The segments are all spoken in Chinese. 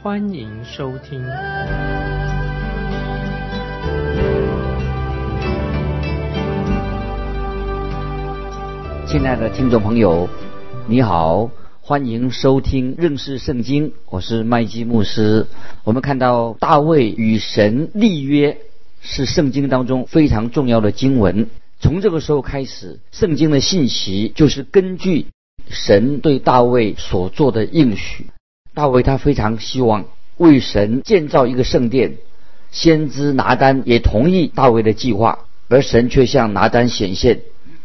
欢迎收听。亲爱的听众朋友，你好，欢迎收听认识圣经，我是麦基牧师。我们看到大卫与神立约，是圣经当中非常重要的经文。从这个时候开始，圣经的信息就是根据神对大卫所做的应许。大卫他非常希望为神建造一个圣殿，先知拿单也同意大卫的计划，而神却向拿单显现，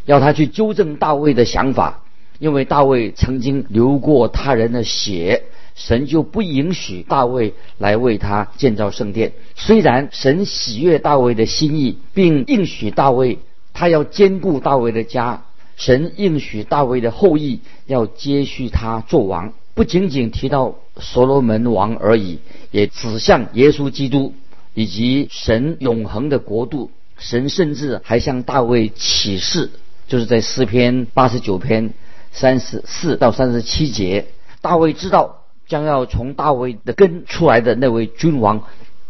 要他去纠正大卫的想法，因为大卫曾经流过他人的血，神就不允许大卫来为他建造圣殿。虽然神喜悦大卫的心意，并应许大卫。他要兼顾大卫的家，神应许大卫的后裔要接续他做王，不仅仅提到所罗门王而已，也指向耶稣基督以及神永恒的国度。神甚至还向大卫启示，就是在诗篇八十九篇三十四到三十七节，大卫知道将要从大卫的根出来的那位君王，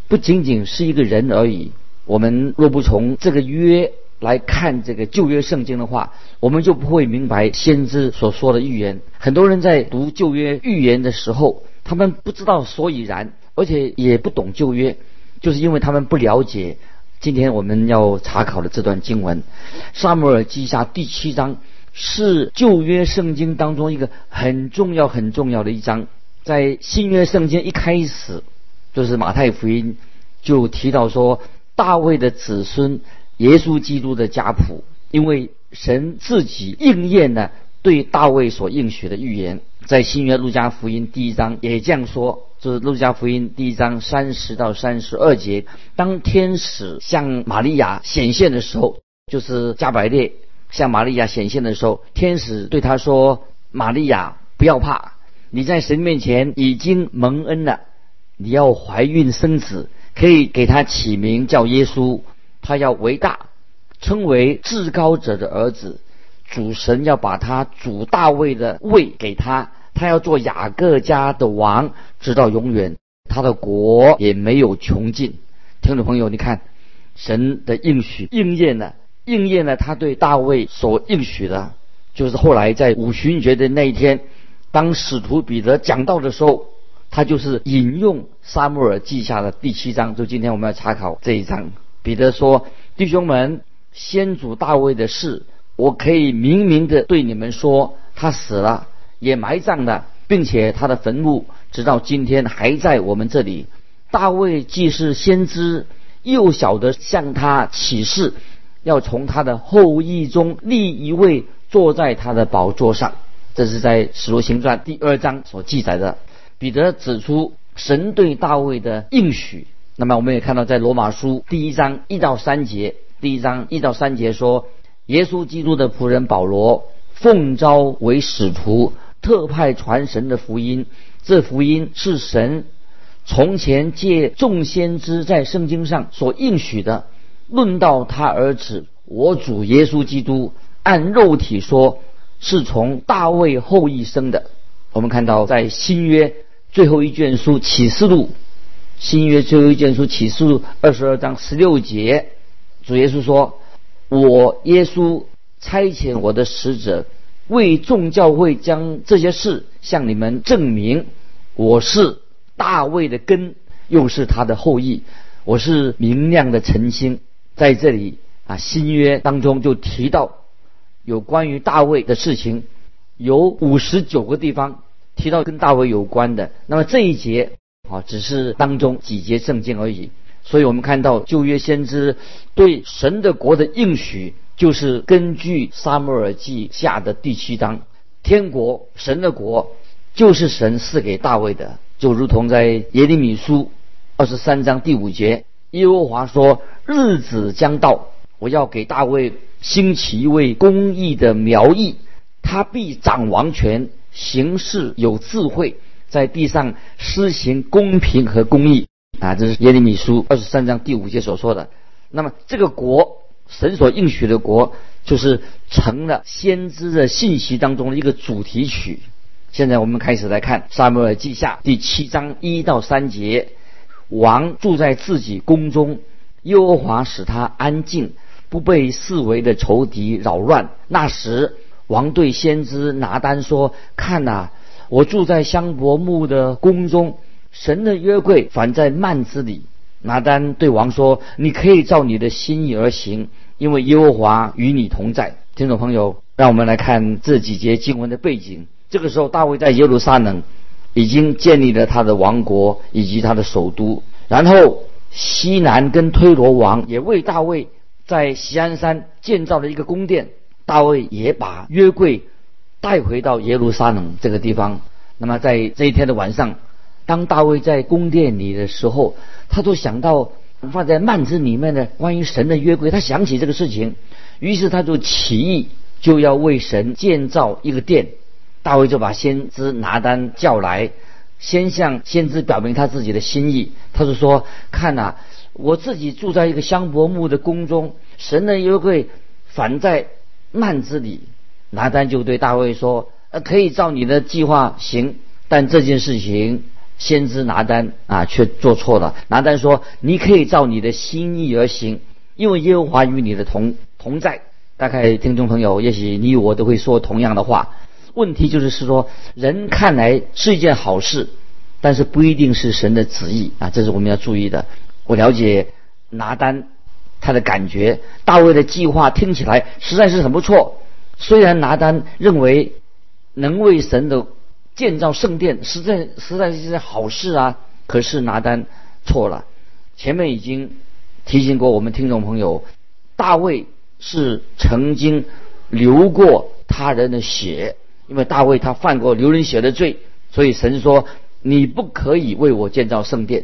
不仅仅是一个人而已。我们若不从这个约，来看这个旧约圣经的话，我们就不会明白先知所说的预言。很多人在读旧约预言的时候，他们不知道所以然，而且也不懂旧约，就是因为他们不了解今天我们要查考的这段经文《萨母尔记下》第七章，是旧约圣经当中一个很重要、很重要的一章。在新约圣经一开始，就是马太福音就提到说，大卫的子孙。耶稣基督的家谱，因为神自己应验了对大卫所应许的预言，在新约路加福音第一章也这样说，就是路加福音第一章三十到三十二节，当天使向玛利亚显现的时候，就是加百列向玛利亚显现的时候，天使对他说：“玛利亚，不要怕，你在神面前已经蒙恩了，你要怀孕生子，可以给他起名叫耶稣。”他要为大，称为至高者的儿子。主神要把他主大卫的位给他，他要做雅各家的王，直到永远。他的国也没有穷尽。听众朋友，你看神的应许应验了，应验了他对大卫所应许的，就是后来在五旬节的那一天，当使徒彼得讲道的时候，他就是引用撒母耳记下的第七章。就今天我们要查考这一章。彼得说：“弟兄们，先祖大卫的事，我可以明明的对你们说，他死了，也埋葬了，并且他的坟墓直到今天还在我们这里。大卫既是先知，又晓得向他起誓，要从他的后裔中立一位坐在他的宝座上。这是在使徒行传第二章所记载的。彼得指出神对大卫的应许。”那么我们也看到，在罗马书第一章一到三节，第一章一到三节说，耶稣基督的仆人保罗奉召为使徒，特派传神的福音。这福音是神从前借众先知在圣经上所应许的，论到他儿子我主耶稣基督，按肉体说是从大卫后裔生的。我们看到在新约最后一卷书启示录。新约最后一卷书启示录二十二章十六节，主耶稣说：“我耶稣差遣我的使者，为众教会将这些事向你们证明。我是大卫的根，又是他的后裔。我是明亮的晨星。”在这里啊，新约当中就提到有关于大卫的事情，有五十九个地方提到跟大卫有关的。那么这一节。啊，只是当中几节圣经而已。所以我们看到旧约先知对神的国的应许，就是根据撒母耳记下的第七章，天国神的国就是神赐给大卫的，就如同在耶利米书二十三章第五节，耶和华说：“日子将到，我要给大卫兴起一位公义的苗裔，他必掌王权，行事有智慧，在地上施行公平和公义。”啊，这是耶利米书二十三章第五节所说的。那么这个国，神所应许的国，就是成了先知的信息当中的一个主题曲。现在我们开始来看《撒母耳记下》第七章一到三节。王住在自己宫中，耶和华使他安静，不被四围的仇敌扰乱。那时，王对先知拿单说：“看呐，我住在香柏木的宫中，神的约柜反在幔子里。”拿单对王说：“你可以照你的心意而行，因为耶和华与你同在。”听众朋友，让我们来看这几节经文的背景。这个时候，大卫在耶路撒冷已经建立了他的王国以及他的首都。然后，西南跟推罗王也为大卫在锡安山建造了一个宫殿。大卫也把约柜带回到耶路撒冷这个地方。那么，在这一天的晚上。当大卫在宫殿里的时候，他就想到放在幔子里面的关于神的约柜，他想起这个事情，于是他就起意就要为神建造一个殿。大卫就把先知拿单叫来，先向先知表明他自己的心意。他就说：“看呐，我自己住在一个香柏木的宫中，神的约柜反在幔子里。”拿单就对大卫说：“呃，可以照你的计划行，但这件事情。”先知拿单啊，却做错了。拿单说：“你可以照你的心意而行，因为耶和华与你的同同在。”大概听众朋友，也许你我都会说同样的话。问题就是是说，人看来是一件好事，但是不一定是神的旨意啊，这是我们要注意的。我了解拿单他的感觉，大卫的计划听起来实在是很不错。虽然拿单认为能为神的。建造圣殿实在实在是件好事啊！可是拿单错了。前面已经提醒过我们听众朋友，大卫是曾经流过他人的血，因为大卫他犯过流人血的罪，所以神说你不可以为我建造圣殿。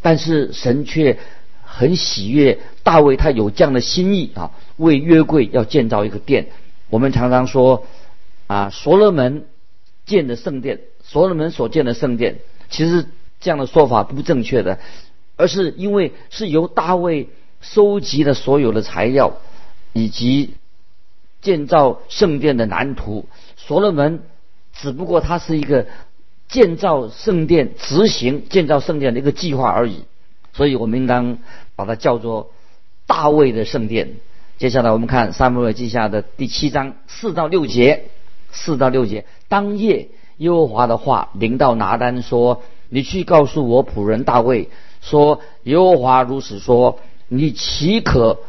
但是神却很喜悦大卫，他有这样的心意啊，为约柜要建造一个殿。我们常常说啊，所罗门。建的圣殿，所罗门所建的圣殿，其实这样的说法不正确的，而是因为是由大卫收集了所有的材料，以及建造圣殿的蓝图，所罗门只不过他是一个建造圣殿、执行建造圣殿的一个计划而已，所以我们应当把它叫做大卫的圣殿。接下来我们看《撒母耳记下》的第七章四到六节。四到六节，当夜耶和华的话临到拿单说：“你去告诉我仆人大卫说，耶和华如此说：你岂可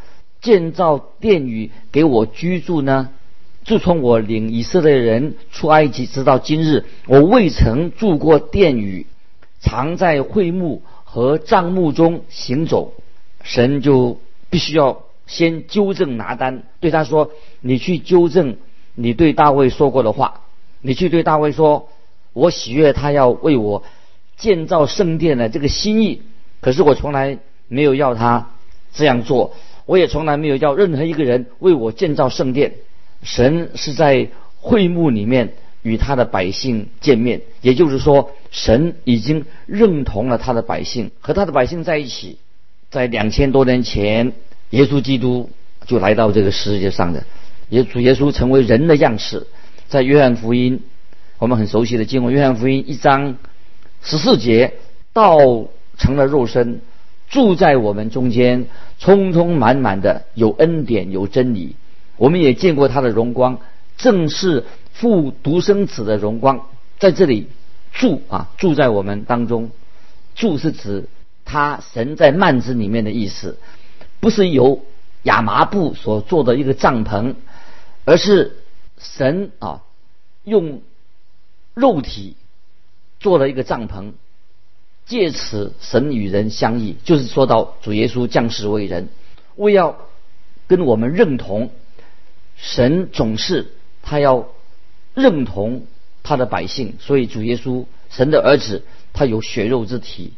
建造殿宇给我居住呢？自从我领以色列人出埃及直到今日，我未曾住过殿宇，常在会幕和帐幕中行走。神就必须要先纠正拿单，对他说：你去纠正。”你对大卫说过的话，你去对大卫说：“我喜悦他要为我建造圣殿的这个心意。”可是我从来没有要他这样做，我也从来没有要任何一个人为我建造圣殿。神是在会幕里面与他的百姓见面，也就是说，神已经认同了他的百姓和他的百姓在一起。在两千多年前，耶稣基督就来到这个世界上的。也主耶稣成为人的样式，在约翰福音，我们很熟悉的经文，约翰福音一章十四节，道成了肉身，住在我们中间，充充满满的有恩典有真理。我们也见过他的荣光，正是父独生子的荣光，在这里住啊，住在我们当中。住是指他神在幔子里面的意思，不是由亚麻布所做的一个帐篷。而是神啊，用肉体做了一个帐篷，借此神与人相遇，就是说到主耶稣降世为人，为要跟我们认同神总是他要认同他的百姓，所以主耶稣神的儿子他有血肉之体，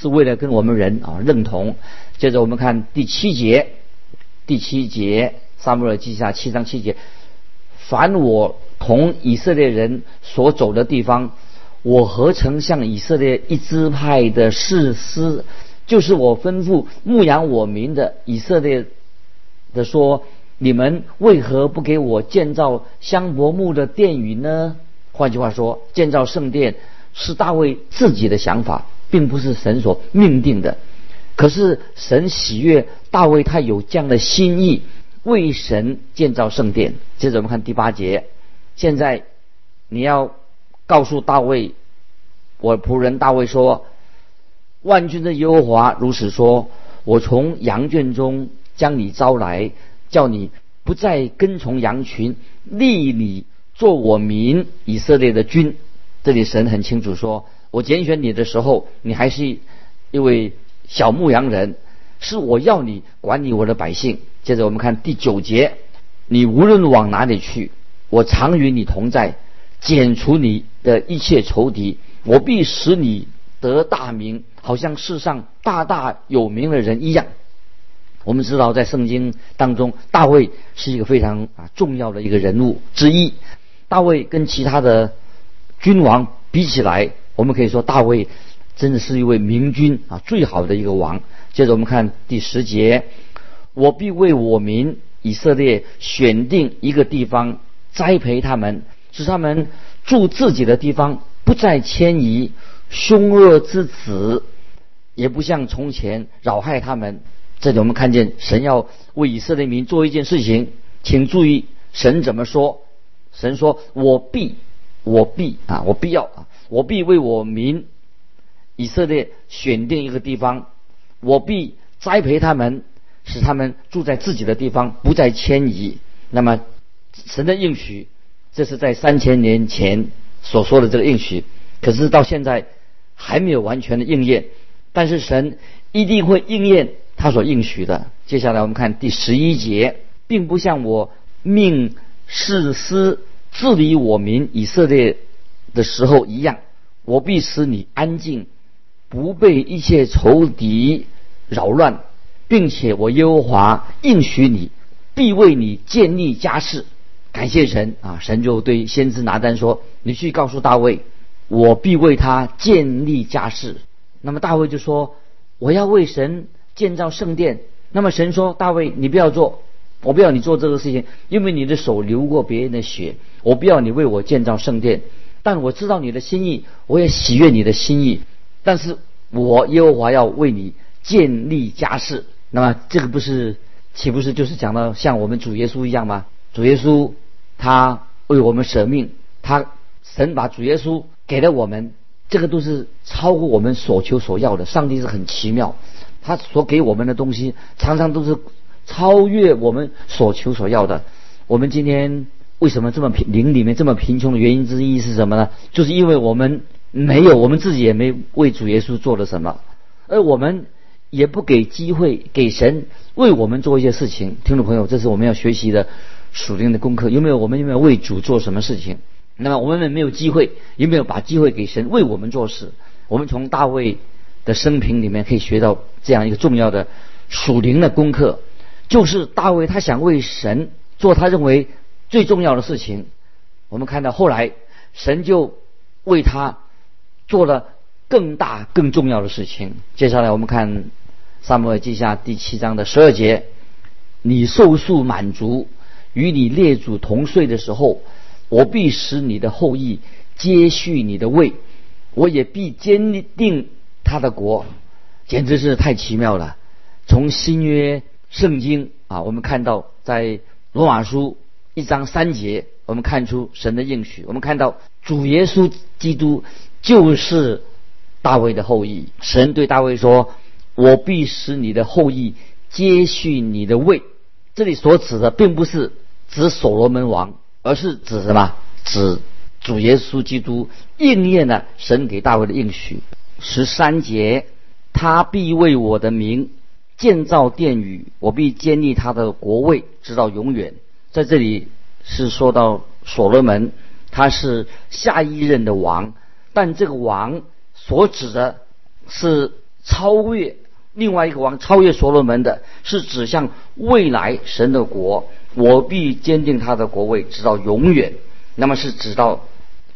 是为了跟我们人啊认同。接着我们看第七节，第七节撒母耳记下七章七节，凡我同以色列人所走的地方，我何曾向以色列一支派的士师，就是我吩咐牧养我民的以色列的说，你们为何不给我建造香柏木的殿宇呢？换句话说，建造圣殿是大卫自己的想法，并不是神所命定的。可是神喜悦大卫，他有这样的心意，为神建造圣殿。接着我们看第八节，现在你要告诉大卫，我仆人大卫说：“万军的耶和华如此说：我从羊圈中将你招来，叫你不再跟从羊群，立你。”做我民以色列的君，这里神很清楚说，我拣选你的时候，你还是一位小牧羊人，是我要你管理我的百姓。接着我们看第九节，你无论往哪里去，我常与你同在，剪除你的一切仇敌，我必使你得大名，好像世上大大有名的人一样。我们知道，在圣经当中，大卫是一个非常啊重要的一个人物之一。大卫跟其他的君王比起来，我们可以说大卫真的是一位明君啊，最好的一个王。接着我们看第十节，我必为我民以色列选定一个地方，栽培他们，使他们住自己的地方，不再迁移。凶恶之子也不像从前扰害他们。这里我们看见神要为以色列民做一件事情，请注意神怎么说。神说：“我必，我必啊，我必要啊，我必为我民以色列选定一个地方，我必栽培他们，使他们住在自己的地方，不再迁移。那么，神的应许，这是在三千年前所说的这个应许，可是到现在还没有完全的应验。但是神一定会应验他所应许的。接下来我们看第十一节，并不像我命士师。”治理我民以色列的时候一样，我必使你安静，不被一切仇敌扰乱，并且我耶和华应许你，必为你建立家室。感谢神啊！神就对先知拿单说：“你去告诉大卫，我必为他建立家室。”那么大卫就说：“我要为神建造圣殿。”那么神说：“大卫，你不要做。”我不要你做这个事情，因为你的手流过别人的血。我不要你为我建造圣殿，但我知道你的心意，我也喜悦你的心意。但是我耶和华要为你建立家室。那么这个不是岂不是就是讲到像我们主耶稣一样吗？主耶稣他为我们舍命，他神把主耶稣给了我们，这个都是超过我们所求所要的。上帝是很奇妙，他所给我们的东西常常都是。超越我们所求所要的。我们今天为什么这么贫灵里面这么贫穷的原因之一是什么呢？就是因为我们没有，我们自己也没为主耶稣做了什么，而我们也不给机会给神为我们做一些事情。听众朋友，这是我们要学习的属灵的功课。有没有我们有没有为主做什么事情？那么我们没有机会，有没有把机会给神为我们做事？我们从大卫的生平里面可以学到这样一个重要的属灵的功课。就是大卫，他想为神做他认为最重要的事情。我们看到后来，神就为他做了更大、更重要的事情。接下来我们看《撒母耳记下》第七章的十二节：你受数满足，与你列祖同睡的时候，我必使你的后裔接续你的位，我也必坚定他的国。简直是太奇妙了！从新约。圣经啊，我们看到在罗马书一章三节，我们看出神的应许。我们看到主耶稣基督就是大卫的后裔。神对大卫说：“我必使你的后裔接续你的位。”这里所指的并不是指所罗门王，而是指什么？指主耶稣基督应验了神给大卫的应许。十三节，他必为我的名。建造殿宇，我必建立他的国位，直到永远。在这里是说到所罗门，他是下一任的王，但这个王所指的是超越另外一个王，超越所罗门的，是指向未来神的国。我必坚定他的国位，直到永远。那么是直到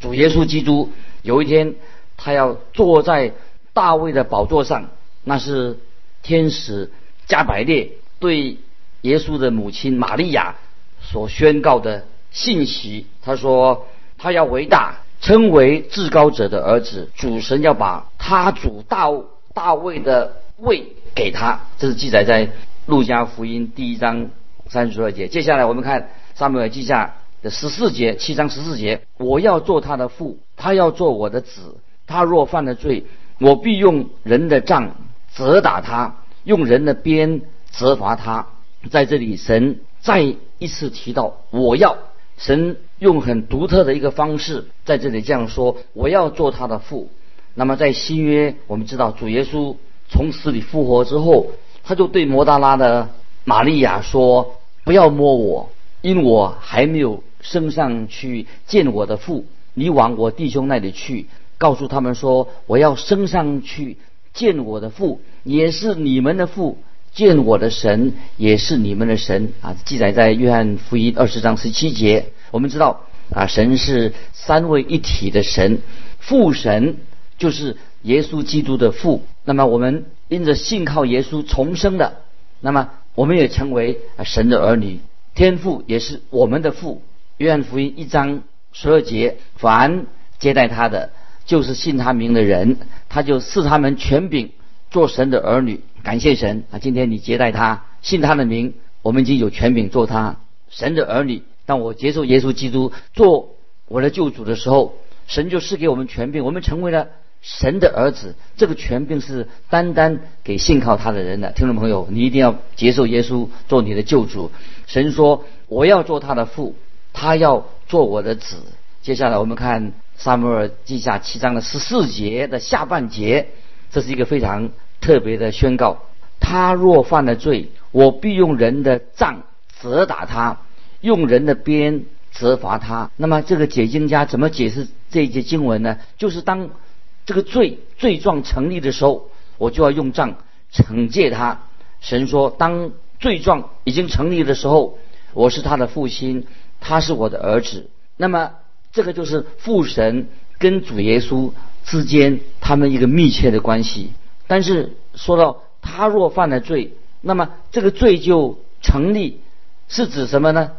主耶稣基督有一天，他要坐在大卫的宝座上。那是天使加百列对耶稣的母亲玛利亚所宣告的信息。他说：“他要伟大，称为至高者的儿子。主神要把他主大大卫的位给他。”这是记载在路加福音第一章。三十二节，接下来我们看撒母耳记下的十四节，七章十四节，我要做他的父，他要做我的子。他若犯了罪，我必用人的杖责打他，用人的鞭责罚他。在这里，神再一次提到我要，神用很独特的一个方式在这里这样说：我要做他的父。那么在新约，我们知道主耶稣从死里复活之后，他就对摩大拉的玛利亚说。不要摸我，因我还没有升上去见我的父。你往我弟兄那里去，告诉他们说，我要升上去见我的父，也是你们的父；见我的神，也是你们的神。啊，记载在约翰福音二十章十七节。我们知道啊，神是三位一体的神，父神就是耶稣基督的父。那么我们因着信靠耶稣重生的，那么。我们也成为神的儿女，天父也是我们的父。约翰福音一章十二节，凡接待他的，就是信他名的人，他就赐他们权柄，做神的儿女。感谢神啊！今天你接待他，信他的名，我们已经有权柄做他神的儿女。当我接受耶稣基督做我的救主的时候，神就赐给我们权柄，我们成为了。神的儿子，这个权柄是单单给信靠他的人的。听众朋友，你一定要接受耶稣做你的救主。神说：“我要做他的父，他要做我的子。”接下来我们看撒母耳记下七章的十四节的下半节，这是一个非常特别的宣告：他若犯了罪，我必用人的杖责打他，用人的鞭责罚他。那么这个解经家怎么解释这一节经文呢？就是当。这个罪罪状成立的时候，我就要用杖惩戒他。神说，当罪状已经成立的时候，我是他的父亲，他是我的儿子。那么，这个就是父神跟主耶稣之间他们一个密切的关系。但是说到他若犯了罪，那么这个罪就成立，是指什么呢？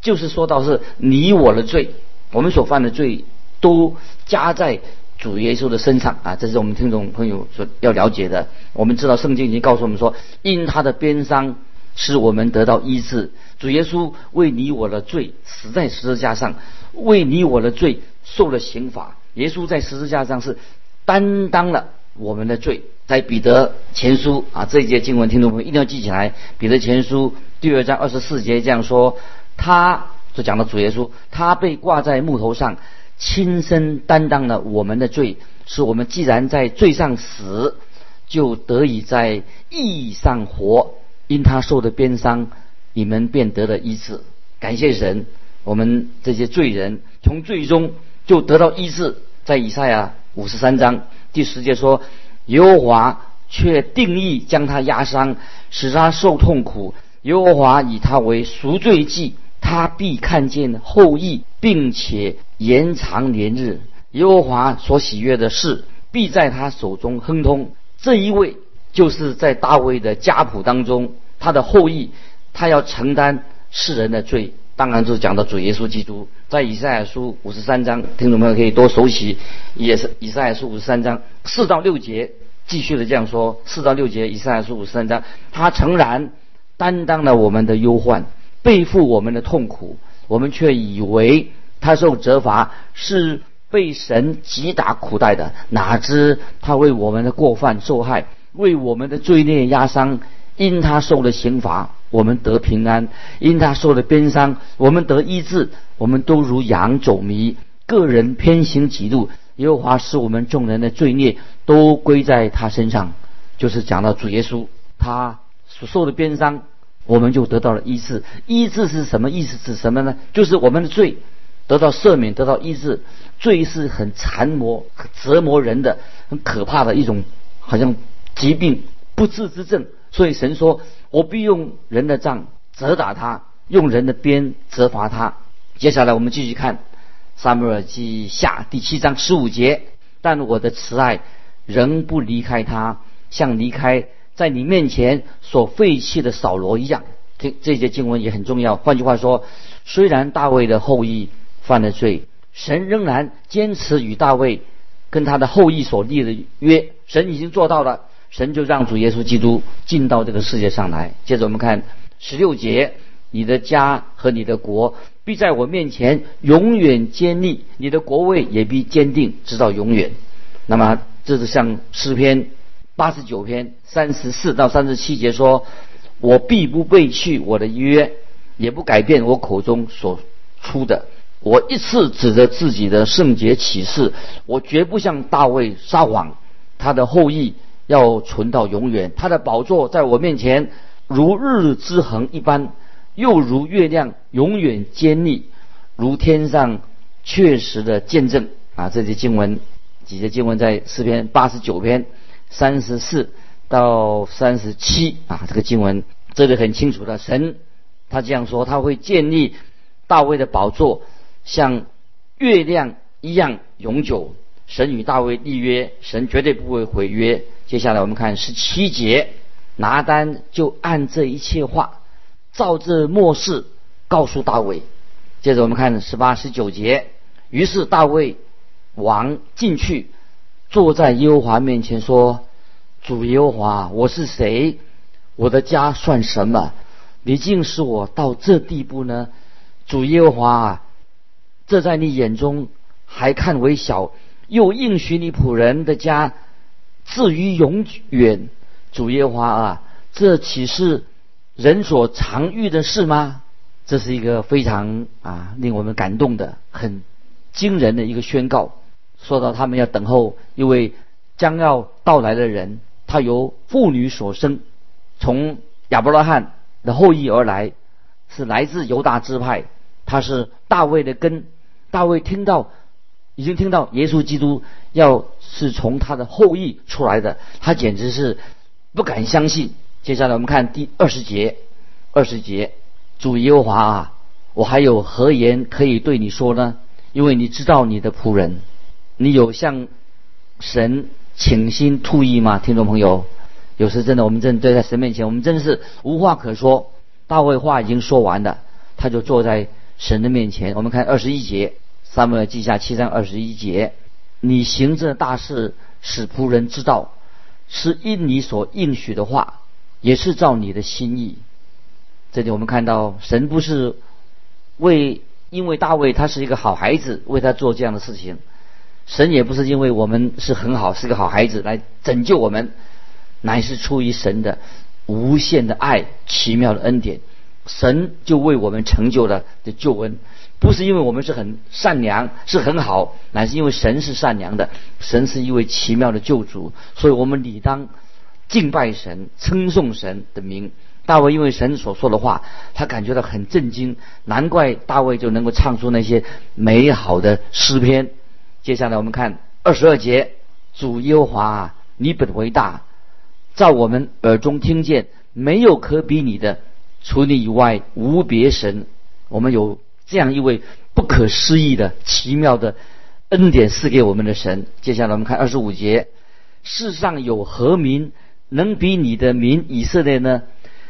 就是说到是你我的罪，我们所犯的罪都加在。主耶稣的身上啊，这是我们听众朋友所要了解的。我们知道圣经已经告诉我们说，因他的鞭伤，使我们得到医治。主耶稣为你我的罪死在十字架上，为你我的罪受了刑罚。耶稣在十字架上是担当了我们的罪。在彼得前书啊这一节经文，听众朋友一定要记起来。彼得前书第二章二十四节这样说：他就讲到主耶稣，他被挂在木头上。亲身担当了我们的罪，使我们既然在罪上死，就得以在义上活。因他受的鞭伤，你们便得了医治。感谢神，我们这些罪人从罪中就得到医治。在以赛亚五十三章第十节说：“耶和华却定义将他压伤，使他受痛苦。耶和华以他为赎罪祭。”他必看见后裔，并且延长年日。耶和华所喜悦的事，必在他手中亨通。这一位就是在大卫的家谱当中，他的后裔，他要承担世人的罪。当然，就是讲到主耶稣基督，在以赛亚书五十三章，听众朋友可以多熟悉，也是以赛亚书五十三章四到六节，继续的这样说：四到六节，以赛亚书五十三章，他诚然担当了我们的忧患。背负我们的痛苦，我们却以为他受责罚是被神击打苦待的，哪知他为我们的过犯受害，为我们的罪孽压伤。因他受了刑罚，我们得平安；因他受了鞭伤，我们得医治。我们都如羊走迷，个人偏行己路。耶和华使我们众人的罪孽都归在他身上，就是讲到主耶稣他所受的鞭伤。我们就得到了医治。医治是什么意思？指什么呢？就是我们的罪得到赦免，得到医治。罪是很残磨、折磨人的、很可怕的一种，好像疾病、不治之症。所以神说：“我必用人的杖责打他，用人的鞭责罚他。”接下来我们继续看《撒母耳记下》第七章十五节。但我的慈爱仍不离开他，像离开在你面前所废弃的扫罗一样。这这节经文也很重要。换句话说，虽然大卫的后裔犯了罪，神仍然坚持与大卫跟他的后裔所立的约。神已经做到了，神就让主耶稣基督进到这个世界上来。接着我们看十六节：你的家和你的国必在我面前永远坚立，你的国位也必坚定，直到永远。那么这是像诗篇八十九篇三十四到三十七节说。我必不背弃我的约，也不改变我口中所出的。我一次指着自己的圣洁启示，我绝不向大卫撒谎。他的后裔要存到永远，他的宝座在我面前如日之恒一般，又如月亮永远坚立，如天上确实的见证啊！这些经文，几节经文在诗篇八十九篇三十四。到三十七啊，这个经文这里很清楚的，神他这样说，他会建立大卫的宝座，像月亮一样永久。神与大卫立约，神绝对不会毁约。接下来我们看十七节，拿单就按这一切话，照这末世告诉大卫。接着我们看十八、十九节，于是大卫王进去，坐在耶和华面前说。主耶和华，我是谁？我的家算什么？你竟使我到这地步呢？主耶和华，这在你眼中还看为小，又应许你仆人的家至于永远。主耶和华啊，这岂是人所常遇的事吗？这是一个非常啊令我们感动的、很惊人的一个宣告。说到他们要等候一位将要到来的人。他由妇女所生，从亚伯拉罕的后裔而来，是来自犹大支派。他是大卫的根。大卫听到，已经听到耶稣基督要是从他的后裔出来的，他简直是不敢相信。接下来我们看第二十节，二十节，主耶和华啊，我还有何言可以对你说呢？因为你知道你的仆人，你有向神。倾心吐意吗？听众朋友，有时真的，我们真的在神面前，我们真的是无话可说。大卫话已经说完了，他就坐在神的面前。我们看二十一节，撒母耳记下七章二十一节：你行这大事，使仆人知道，是因你所应许的话，也是照你的心意。这里我们看到，神不是为因为大卫他是一个好孩子，为他做这样的事情。神也不是因为我们是很好，是个好孩子来拯救我们，乃是出于神的无限的爱、奇妙的恩典。神就为我们成就了的救恩，不是因为我们是很善良、是很好，乃是因为神是善良的，神是一位奇妙的救主，所以我们理当敬拜神、称颂神的名。大卫因为神所说的话，他感觉到很震惊，难怪大卫就能够唱出那些美好的诗篇。接下来我们看二十二节，主耶和华，你本为大，在我们耳中听见，没有可比你的，除你以外无别神。我们有这样一位不可思议的奇妙的恩典赐给我们的神。接下来我们看二十五节，世上有何民能比你的民以色列呢？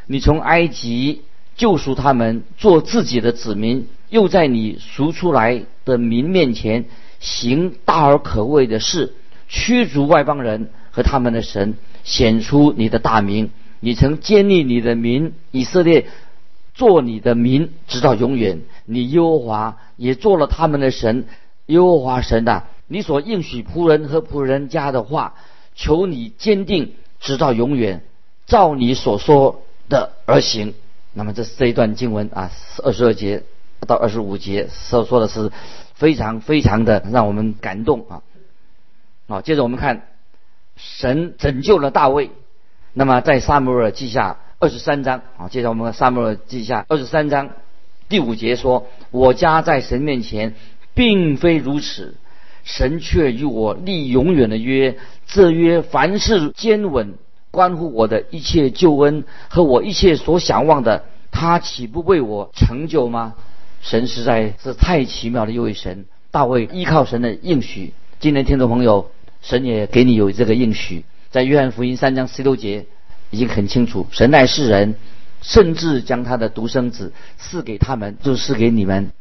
你从埃及救赎他们，做自己的子民，又在你赎出来的民面前。行大而可畏的事，驱逐外邦人和他们的神，显出你的大名。你曾建立你的民以色列，做你的民直到永远。你耶和华也做了他们的神，耶和华神呐，你所应许仆人和仆人家的话，求你坚定直到永远，照你所说的而行。那么这是这一段经文啊，二十二节到二十五节所说的是。非常非常的让我们感动啊！好，接着我们看神拯救了大卫。那么在撒母耳记下二十三章啊，接着我们撒母耳记下二十三章第五节说：“我家在神面前并非如此，神却与我立永远的约。这约凡事坚稳关乎我的一切救恩和我一切所想望的，他岂不为我成就吗？神实在是太奇妙的一位神。大卫依靠神的应许，今天听众朋友，神也给你有这个应许，在约翰福音三章十六节已经很清楚，神爱世人，甚至将他的独生子赐给他们，就是赐给你们，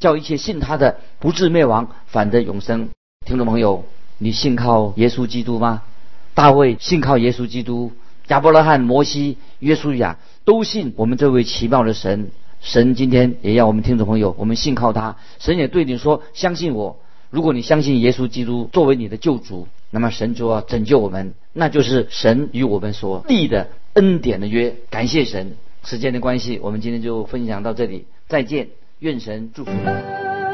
叫一切信他的不至灭亡，反得永生。听众朋友，你信靠耶稣基督吗？大卫信靠耶稣基督，亚伯拉罕、摩西、约书亚都信我们这位奇妙的神。神今天也要我们听众朋友，我们信靠他。神也对你说：“相信我。”如果你相信耶稣基督作为你的救主，那么神就要拯救我们，那就是神与我们所立的恩典的约。感谢神。时间的关系，我们今天就分享到这里，再见。愿神祝福你。